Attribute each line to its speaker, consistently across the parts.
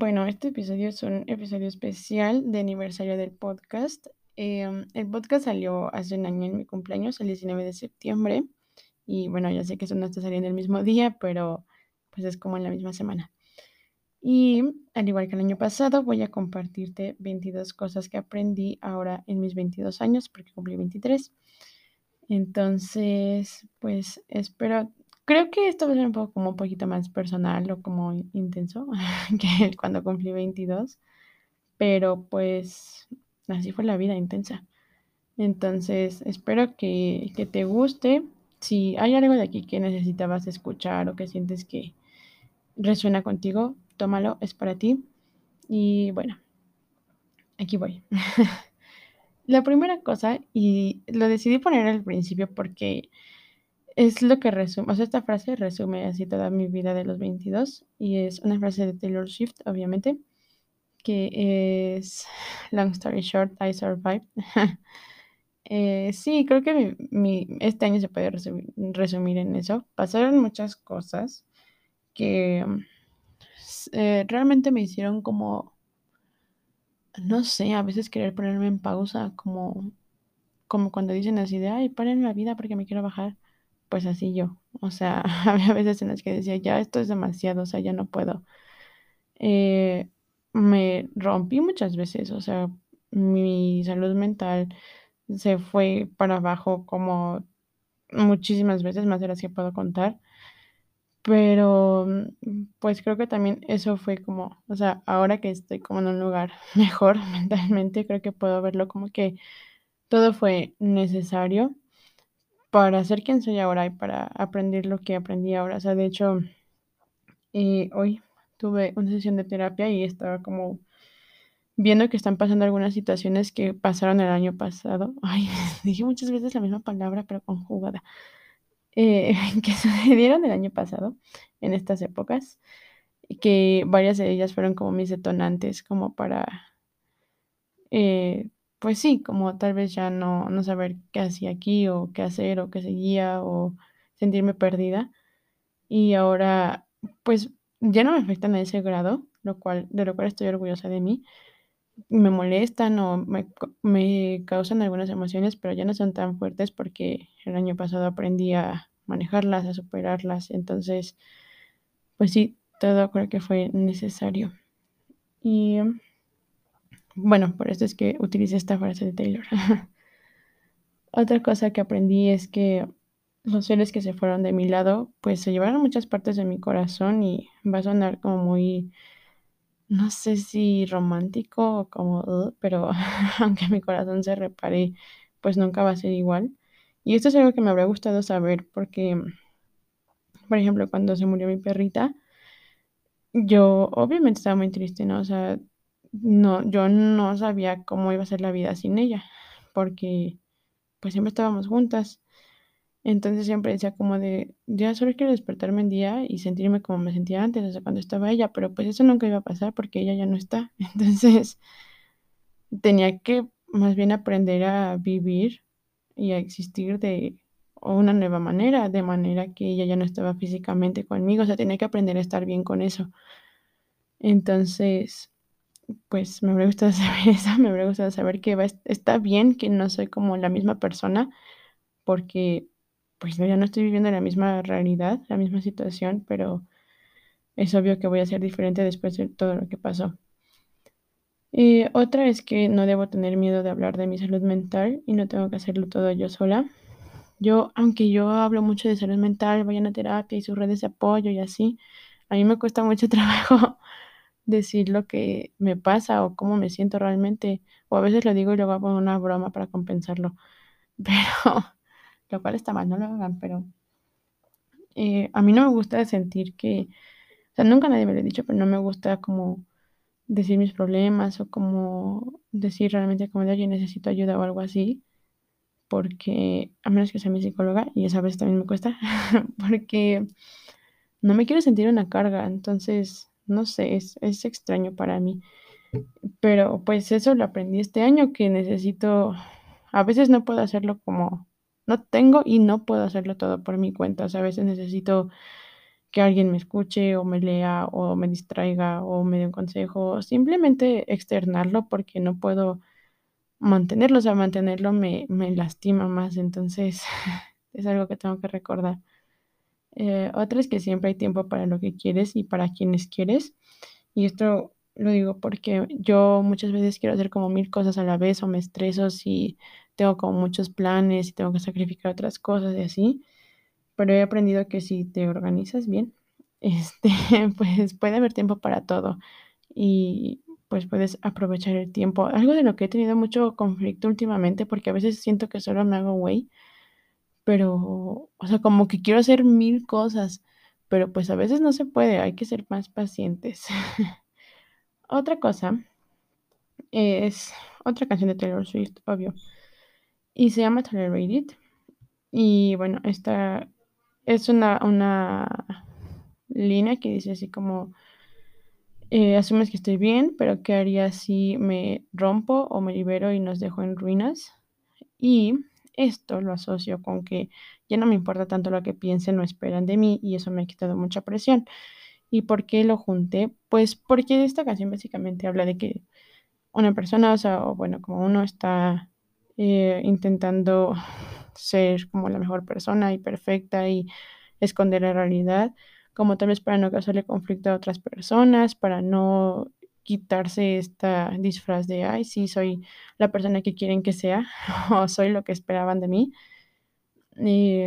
Speaker 1: Bueno, este episodio es un episodio especial de aniversario del podcast. Em, el podcast salió hace un año en mi cumpleaños, el 19 de septiembre. Y bueno, ya sé que eso no está saliendo el mismo día, pero pues es como en la misma semana. Y al igual que el año pasado, voy a compartirte 22 cosas que aprendí ahora en mis 22 años, porque cumplí 23. Entonces, pues espero Creo que esto va a ser un poco como un poquito más personal o como intenso que cuando cumplí 22, pero pues así fue la vida intensa. Entonces, espero que, que te guste. Si hay algo de aquí que necesitabas escuchar o que sientes que resuena contigo, tómalo, es para ti. Y bueno, aquí voy. la primera cosa, y lo decidí poner al principio porque es lo que resume, o sea, esta frase resume así toda mi vida de los 22 y es una frase de Taylor Swift, obviamente, que es Long story short, I survived. eh, sí, creo que mi, este año se puede resumir, en eso. Pasaron muchas cosas que eh, realmente me hicieron como, no sé, a veces querer ponerme en pausa, como, como cuando dicen así de, ay, paren la vida porque me quiero bajar pues así yo. O sea, había veces en las que decía, ya esto es demasiado, o sea, ya no puedo. Eh, me rompí muchas veces, o sea, mi salud mental se fue para abajo como muchísimas veces, más de las que puedo contar. Pero pues creo que también eso fue como, o sea, ahora que estoy como en un lugar mejor mentalmente, creo que puedo verlo como que todo fue necesario para ser quien soy ahora y para aprender lo que aprendí ahora. O sea, de hecho, eh, hoy tuve una sesión de terapia y estaba como viendo que están pasando algunas situaciones que pasaron el año pasado. Ay, dije muchas veces la misma palabra, pero conjugada. Eh, que sucedieron el año pasado, en estas épocas, que varias de ellas fueron como mis detonantes, como para eh, pues sí, como tal vez ya no, no saber qué hacía aquí o qué hacer o qué seguía o sentirme perdida. Y ahora, pues ya no me afectan a ese grado, lo cual, de lo cual estoy orgullosa de mí. Me molestan o me, me causan algunas emociones, pero ya no son tan fuertes porque el año pasado aprendí a manejarlas, a superarlas. Entonces, pues sí, todo creo que fue necesario. Y bueno, por eso es que utilicé esta frase de Taylor. Otra cosa que aprendí es que los seres que se fueron de mi lado, pues se llevaron muchas partes de mi corazón y va a sonar como muy, no sé si romántico o como, pero aunque mi corazón se repare, pues nunca va a ser igual. Y esto es algo que me habría gustado saber porque, por ejemplo, cuando se murió mi perrita, yo obviamente estaba muy triste, ¿no? O sea, no, yo no sabía cómo iba a ser la vida sin ella, porque pues siempre estábamos juntas. Entonces siempre decía como de, ya solo quiero despertarme un día y sentirme como me sentía antes, sea, cuando estaba ella, pero pues eso nunca iba a pasar porque ella ya no está. Entonces tenía que más bien aprender a vivir y a existir de una nueva manera, de manera que ella ya no estaba físicamente conmigo, o sea, tenía que aprender a estar bien con eso. Entonces, pues me habría gustado saber eso, me habría gustado saber que va, está bien que no soy como la misma persona, porque pues ya no estoy viviendo la misma realidad, la misma situación, pero es obvio que voy a ser diferente después de todo lo que pasó. Y otra es que no debo tener miedo de hablar de mi salud mental y no tengo que hacerlo todo yo sola. Yo, aunque yo hablo mucho de salud mental, vayan a terapia y sus redes de apoyo y así, a mí me cuesta mucho trabajo decir lo que me pasa o cómo me siento realmente, o a veces lo digo y luego hago una broma para compensarlo, pero lo cual está mal, no lo hagan, pero eh, a mí no me gusta sentir que, o sea, nunca nadie me lo ha dicho, pero no me gusta como decir mis problemas o como decir realmente como de, oye, necesito ayuda o algo así, porque a menos que sea mi psicóloga, y esa vez también me cuesta, porque no me quiero sentir una carga, entonces no sé, es, es extraño para mí. Pero pues eso lo aprendí este año, que necesito, a veces no puedo hacerlo como, no tengo y no puedo hacerlo todo por mi cuenta, o sea, a veces necesito que alguien me escuche o me lea o me distraiga o me dé un consejo, simplemente externarlo porque no puedo mantenerlo, o sea, mantenerlo me, me lastima más, entonces es algo que tengo que recordar. Eh, otra es que siempre hay tiempo para lo que quieres y para quienes quieres. Y esto lo digo porque yo muchas veces quiero hacer como mil cosas a la vez o me estreso si tengo como muchos planes y tengo que sacrificar otras cosas y así. Pero he aprendido que si te organizas bien, este, pues puede haber tiempo para todo y pues puedes aprovechar el tiempo. Algo de lo que he tenido mucho conflicto últimamente porque a veces siento que solo me hago güey pero, o sea, como que quiero hacer mil cosas, pero pues a veces no se puede, hay que ser más pacientes. otra cosa es otra canción de Taylor Swift, obvio, y se llama Tolerated. Y bueno, esta es una, una línea que dice así como, eh, asumes que estoy bien, pero ¿qué haría si me rompo o me libero y nos dejo en ruinas? Y esto lo asocio con que ya no me importa tanto lo que piensen o esperan de mí y eso me ha quitado mucha presión. ¿Y por qué lo junté? Pues porque esta canción básicamente habla de que una persona, o sea, o bueno, como uno está eh, intentando ser como la mejor persona y perfecta y esconder la realidad, como tal vez para no causarle conflicto a otras personas, para no quitarse esta disfraz de, ay, sí, soy la persona que quieren que sea o soy lo que esperaban de mí. Y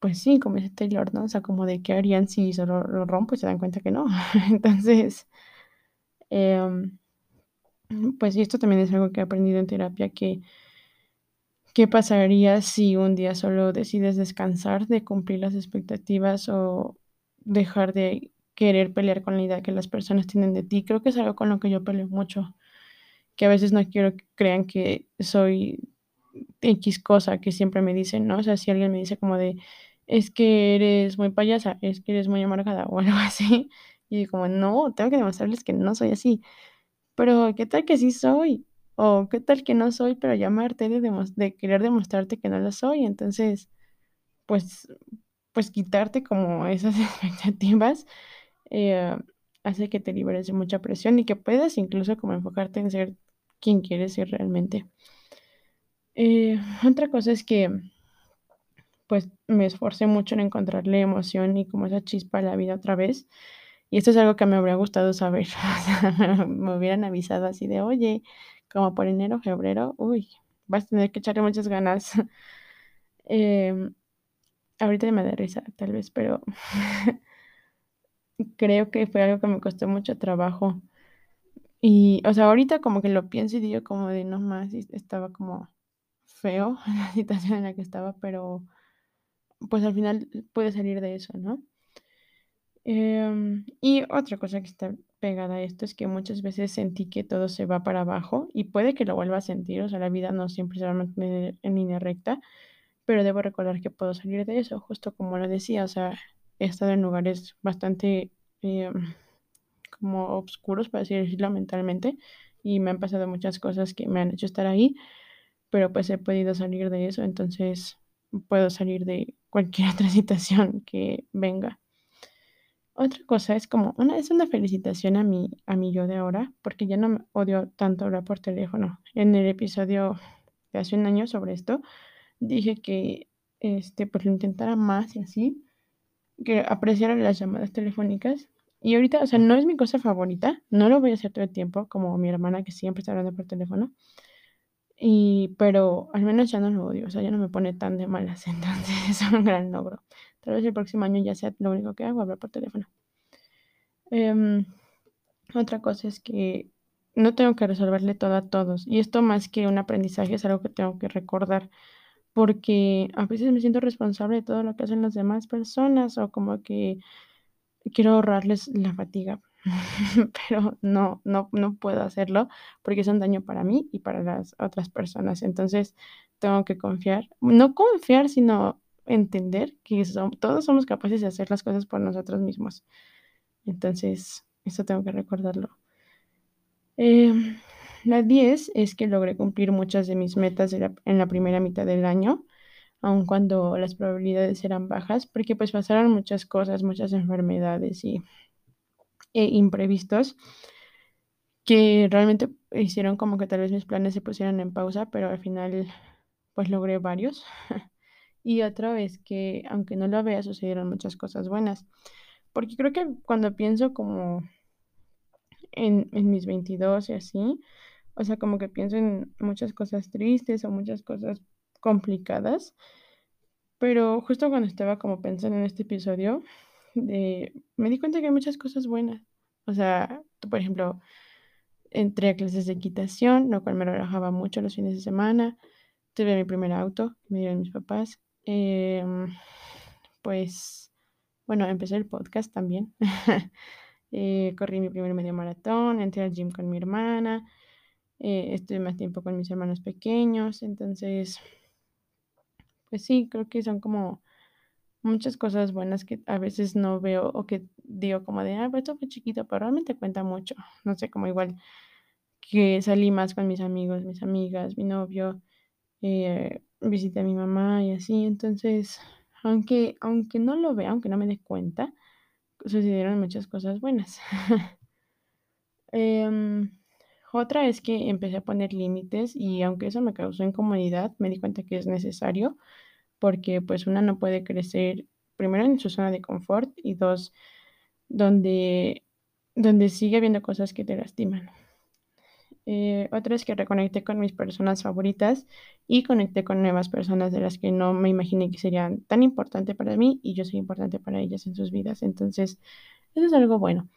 Speaker 1: pues sí, como dice Taylor, ¿no? O sea, como de qué harían si solo lo rompo y se dan cuenta que no. Entonces, em, pues esto también es algo que he aprendido en terapia, que qué pasaría si un día solo decides descansar de cumplir las expectativas o dejar de querer pelear con la idea que las personas tienen de ti. Creo que es algo con lo que yo peleo mucho, que a veces no quiero que crean que soy X cosa que siempre me dicen, ¿no? O sea, si alguien me dice como de, es que eres muy payasa, es que eres muy amargada o algo así, y como, no, tengo que demostrarles que no soy así. Pero, ¿qué tal que sí soy? O, ¿qué tal que no soy, pero llamarte de, de querer demostrarte que no lo soy? Entonces, pues, pues quitarte como esas expectativas eh, hace que te liberes de mucha presión y que puedas incluso como enfocarte en ser quien quieres ser realmente. Eh, otra cosa es que pues me esforcé mucho en encontrarle emoción y como esa chispa a la vida otra vez. Y esto es algo que me habría gustado saber. me hubieran avisado así de, oye, como por enero, febrero, uy, vas a tener que echarle muchas ganas. eh, ahorita me da risa, tal vez, pero creo que fue algo que me costó mucho trabajo. Y, o sea, ahorita como que lo pienso y digo como de no más, estaba como feo la situación en la que estaba, pero pues al final puede salir de eso, ¿no? Em, y otra cosa que está pegada a esto es que muchas veces sentí que todo se va para abajo y puede que lo vuelva a sentir, o sea, la vida no siempre se va a mantener en línea recta, pero debo recordar que puedo salir de eso, justo como lo decía, o sea, he estado en lugares bastante eh, como oscuros, para decirlo mentalmente, y me han pasado muchas cosas que me han hecho estar ahí, pero pues he podido salir de eso, entonces puedo salir de cualquier otra situación que venga. Otra cosa es como, una es una felicitación a mi, a mi yo de ahora, porque ya no me odio tanto hablar por teléfono. En el episodio de hace un año sobre esto, dije que este, pues lo intentara más y así, que apreciara las llamadas telefónicas. Y ahorita, o sea, no es mi cosa favorita, no lo voy a hacer todo el tiempo, como mi hermana que siempre está hablando por teléfono. Y, pero al menos ya no lo odio, o sea, ya no me pone tan de malas, entonces es un gran logro. Tal vez el próximo año ya sea lo único que hago, hablar por teléfono. Em, otra cosa es que no tengo que resolverle todo a todos. Y esto más que un aprendizaje es algo que tengo que recordar porque a veces me siento responsable de todo lo que hacen las demás personas o como que quiero ahorrarles la fatiga, pero no, no, no puedo hacerlo porque es un daño para mí y para las otras personas. Entonces tengo que confiar, no confiar, sino entender que todos somos capaces de hacer las cosas por nosotros mismos. Entonces, eso tengo que recordarlo. Eh, la 10 es que logré cumplir muchas de mis metas en la primera mitad del año. aun cuando las probabilidades eran bajas, porque pues pasaron muchas cosas, muchas enfermedades y e imprevistos que realmente hicieron como que tal vez mis planes se pusieran en pausa, pero al final pues logré varios. y otra vez que aunque no lo vea sucedieron muchas cosas buenas, porque creo que cuando pienso como en, en mis 22 y así, o sea, como que pienso en muchas cosas tristes o muchas cosas complicadas, pero justo cuando estaba como pensando en este episodio, de, me di cuenta que hay muchas cosas buenas. O sea, por ejemplo, entré a clases de equitación, lo cual me relajaba mucho los fines de semana. Tuve mi primer auto, me dieron mis papás. Em, pues, bueno, empecé el podcast también. Eh, corrí mi primer medio maratón, entré al gym con mi hermana, eh, estuve más tiempo con mis hermanos pequeños, entonces, pues sí, creo que son como muchas cosas buenas que a veces no veo o que digo como de, ah, pues esto fue chiquito, pero realmente cuenta mucho. No sé, como igual que salí más con mis amigos, mis amigas, mi novio, eh, visité a mi mamá y así. Entonces, aunque, aunque no lo vea, aunque no me dé cuenta, sucedieron muchas cosas buenas. Em, otra es que empecé a poner límites y aunque eso me causó incomodidad, me di cuenta que es necesario porque pues una no puede crecer primero en su zona de confort y dos, donde, donde sigue habiendo cosas que te lastiman. Eh, otra es que reconecté con mis personas favoritas y conecté con nuevas personas de las que no me imaginé que serían tan importantes para mí y yo soy importante para ellas en sus vidas. Entonces, eso es algo bueno.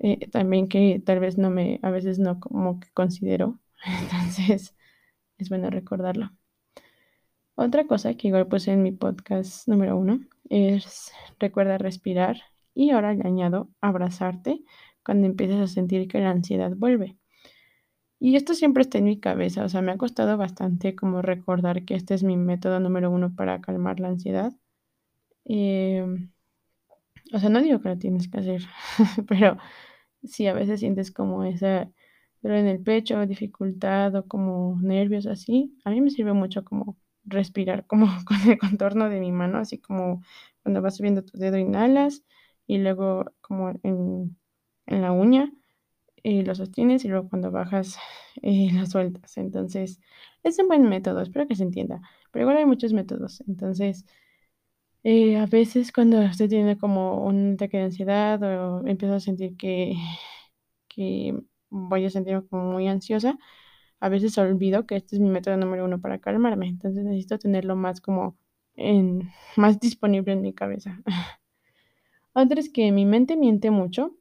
Speaker 1: Eh, también que tal vez no me, a veces no como que considero. Entonces, es bueno recordarlo. Otra cosa que igual puse en mi podcast número uno es recuerda respirar y ahora le añado abrazarte cuando empieces a sentir que la ansiedad vuelve. Y esto siempre está en mi cabeza, o sea, me ha costado bastante como recordar que este es mi método número uno para calmar la ansiedad. Em, o sea, no digo que lo tienes que hacer, pero si a veces sientes como esa dolor en el pecho, dificultad o como nervios así, a mí me sirve mucho como respirar como con el contorno de mi mano, así como cuando vas subiendo tu dedo inhalas y luego como en, la uña eh, lo sostienes y luego cuando bajas eh, lo sueltas. Entonces es un buen método, espero que se entienda, pero igual hay muchos métodos. Entonces eh, a veces cuando estoy teniendo como un ataque de ansiedad o empiezo a sentir que, que voy a sentirme como muy ansiosa, a veces olvido que este es mi método número uno para calmarme, entonces necesito tenerlo más como en, más disponible en mi cabeza. Otra es que mi mente miente mucho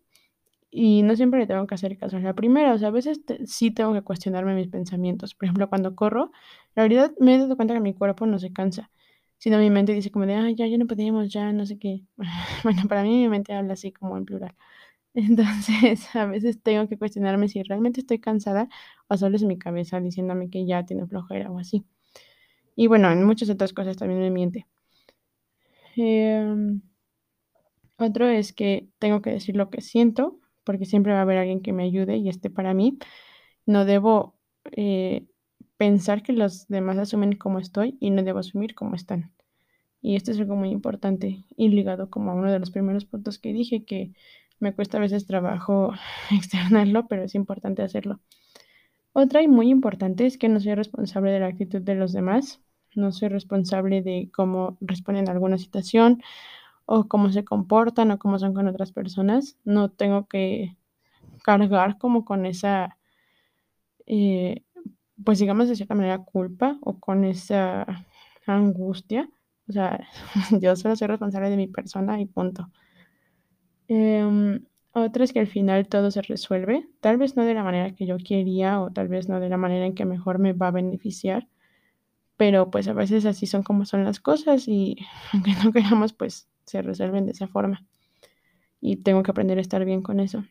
Speaker 1: y no siempre le tengo que hacer caso. La primera, o sea, a veces sí tengo que cuestionarme mis pensamientos. Por ejemplo, cuando corro, la verdad me he dado cuenta que mi cuerpo no se cansa, sino mi mente dice como de, ay, ya, ya no podíamos, ya, no sé qué. bueno, para mí mi mente habla así como en plural. Entonces, a veces tengo que cuestionarme si realmente estoy cansada o solo es mi cabeza diciéndome que ya tiene flojera o así. Y bueno, en muchas otras cosas también me miente. Em, otro es que tengo que decir lo que siento, porque siempre va a haber alguien que me ayude y esté para mí. No debo eh, pensar que los demás asumen cómo estoy y no debo asumir cómo están. Y esto es algo muy importante y ligado como a uno de los primeros puntos que dije, que me cuesta a veces trabajo externarlo, pero es importante hacerlo. Otra y muy importante es que no soy responsable de la actitud de los demás, no soy responsable de cómo responden a alguna situación o cómo se comportan o cómo son con otras personas. No tengo que cargar como con esa, eh, pues digamos de cierta manera, culpa o con esa angustia. O sea, yo solo soy responsable de mi persona y punto. Eh, otra es que al final todo se resuelve, tal vez no de la manera que yo quería o tal vez no de la manera en que mejor me va a beneficiar, pero pues a veces así son como son las cosas y aunque no queramos, pues se resuelven de esa forma. Y tengo que aprender a estar bien con eso.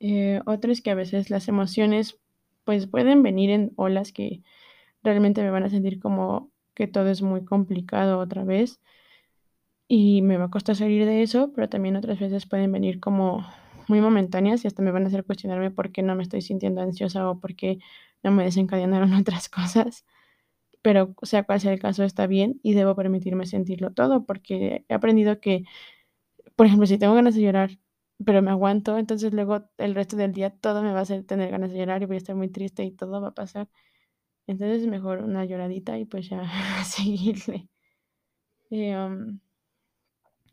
Speaker 1: Eh, otra es que a veces las emociones pues pueden venir en olas que realmente me van a sentir como que todo es muy complicado otra vez y me va a costar salir de eso, pero también otras veces pueden venir como muy momentáneas y hasta me van a hacer cuestionarme por qué no me estoy sintiendo ansiosa o por qué no me desencadenaron otras cosas. Pero sea cual sea el caso está bien y debo permitirme sentirlo todo porque he aprendido que, por ejemplo, si tengo ganas de llorar, pero me aguanto, entonces luego el resto del día todo me va a hacer tener ganas de llorar y voy a estar muy triste y todo va a pasar. Entonces es mejor una lloradita y pues ya seguirle. Um,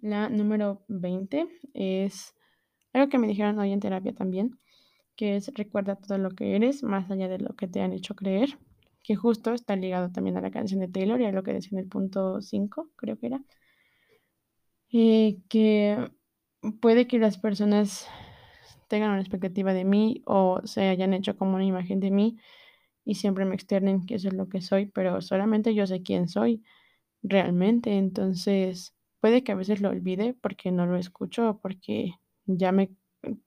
Speaker 1: la número 20 es algo que me dijeron hoy en terapia también, que es recuerda todo lo que eres más allá de lo que te han hecho creer, que justo está ligado también a la canción de Taylor y a lo que decía en el punto 5, creo que era, eh, que puede que las personas tengan una expectativa de mí o se hayan hecho como una imagen de mí y siempre me externen que eso es lo que soy, pero solamente yo sé quién soy realmente, entonces puede que a veces lo olvide porque no lo escucho o porque ya me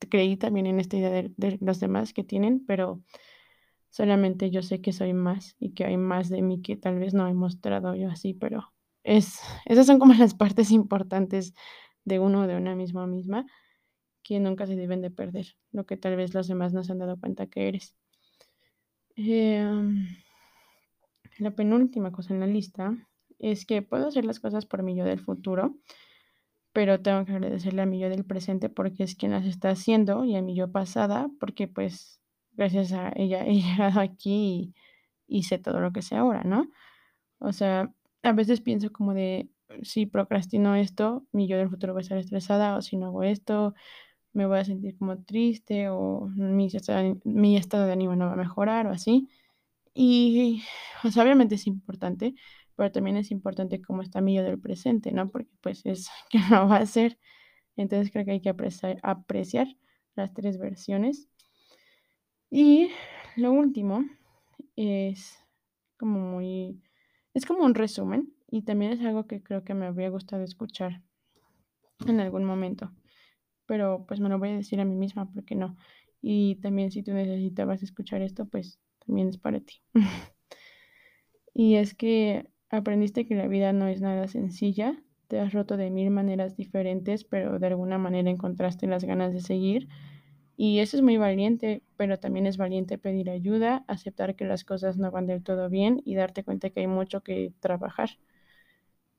Speaker 1: creí también en esta idea de, los demás que tienen, pero solamente yo sé que soy más y que hay más de mí que tal vez no he mostrado yo así, pero es, esas son como las partes importantes de uno o de una misma misma que nunca se deben de perder, lo que tal vez los demás no se han dado cuenta que eres. Em, la penúltima cosa en la lista es que puedo hacer las cosas por mi yo del futuro, pero tengo que agradecerle a mi yo del presente porque es quien las está haciendo y a mi yo pasada porque pues gracias a ella he llegado aquí y, sé todo lo que sé ahora, ¿no? O sea, a veces pienso como de, si procrastino esto, mi yo del futuro va a estar estresada o si no hago esto, me voy a sentir como triste o mi estado, mi estado de ánimo no va a mejorar o así. Y, pues, obviamente es importante, pero también es importante cómo está mi yo del presente, ¿no? Porque pues es que no va a ser. Entonces creo que hay que apreciar las tres versiones. Y lo último es como muy, es como un resumen y también es algo que creo que me habría gustado escuchar en algún momento. Pero pues me lo voy a decir a mí misma porque no. Y también si tú necesitabas escuchar esto, pues también es para ti. y es que aprendiste que la vida no es nada sencilla, te has roto de mil maneras diferentes, pero de alguna manera encontraste las ganas de seguir. Y eso es muy valiente, pero también es valiente pedir ayuda, aceptar que las cosas no van del todo bien y darte cuenta que hay mucho que trabajar.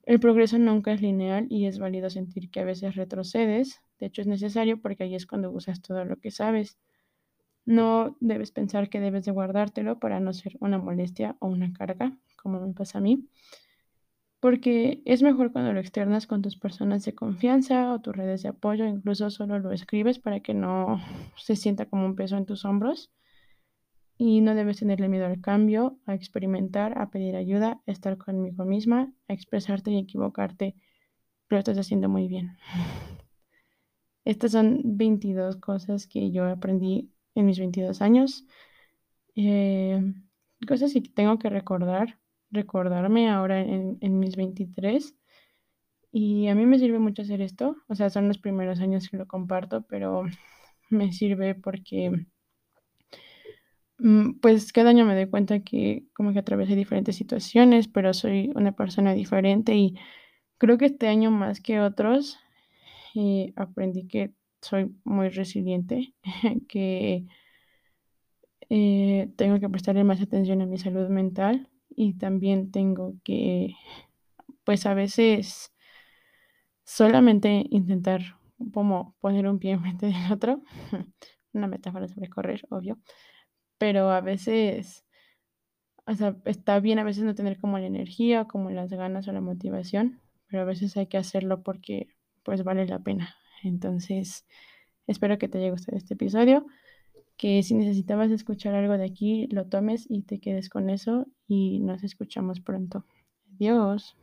Speaker 1: El progreso nunca es lineal y es válido sentir que a veces retrocedes. De hecho, es necesario porque ahí es cuando usas todo lo que sabes. No debes pensar que debes de guardártelo para no ser una molestia o una carga, como me pasa a mí, porque es mejor cuando lo externas con tus personas de confianza o tus redes de apoyo, incluso solo lo escribes para que no se sienta como un peso en tus hombros. Y no debes tenerle miedo al cambio, a experimentar, a pedir ayuda, a estar conmigo misma, a expresarte y equivocarte. Lo estás haciendo muy bien. Estas son 22 cosas que yo aprendí en mis 22 años. Eh, cosas que tengo que recordar, recordarme ahora en, mis 23. Y a mí me sirve mucho hacer esto. O sea, son los primeros años que lo comparto, pero me sirve porque mm, pues cada año me doy cuenta que como que atravesé diferentes situaciones, pero soy una persona diferente y creo que este año más que otros eh, aprendí que soy muy resiliente, que eh, tengo que prestarle más atención a mi salud mental y también tengo que, pues a veces, solamente intentar como poner un pie enfrente del otro, una metáfora sobre correr, obvio, pero a veces, o sea, está bien a veces no tener como la energía, como las ganas o la motivación, pero a veces hay que hacerlo porque pues vale la pena. Entonces, espero que te haya gustado este episodio, que si necesitabas escuchar algo de aquí, lo tomes y te quedes con eso y nos escuchamos pronto. Adiós.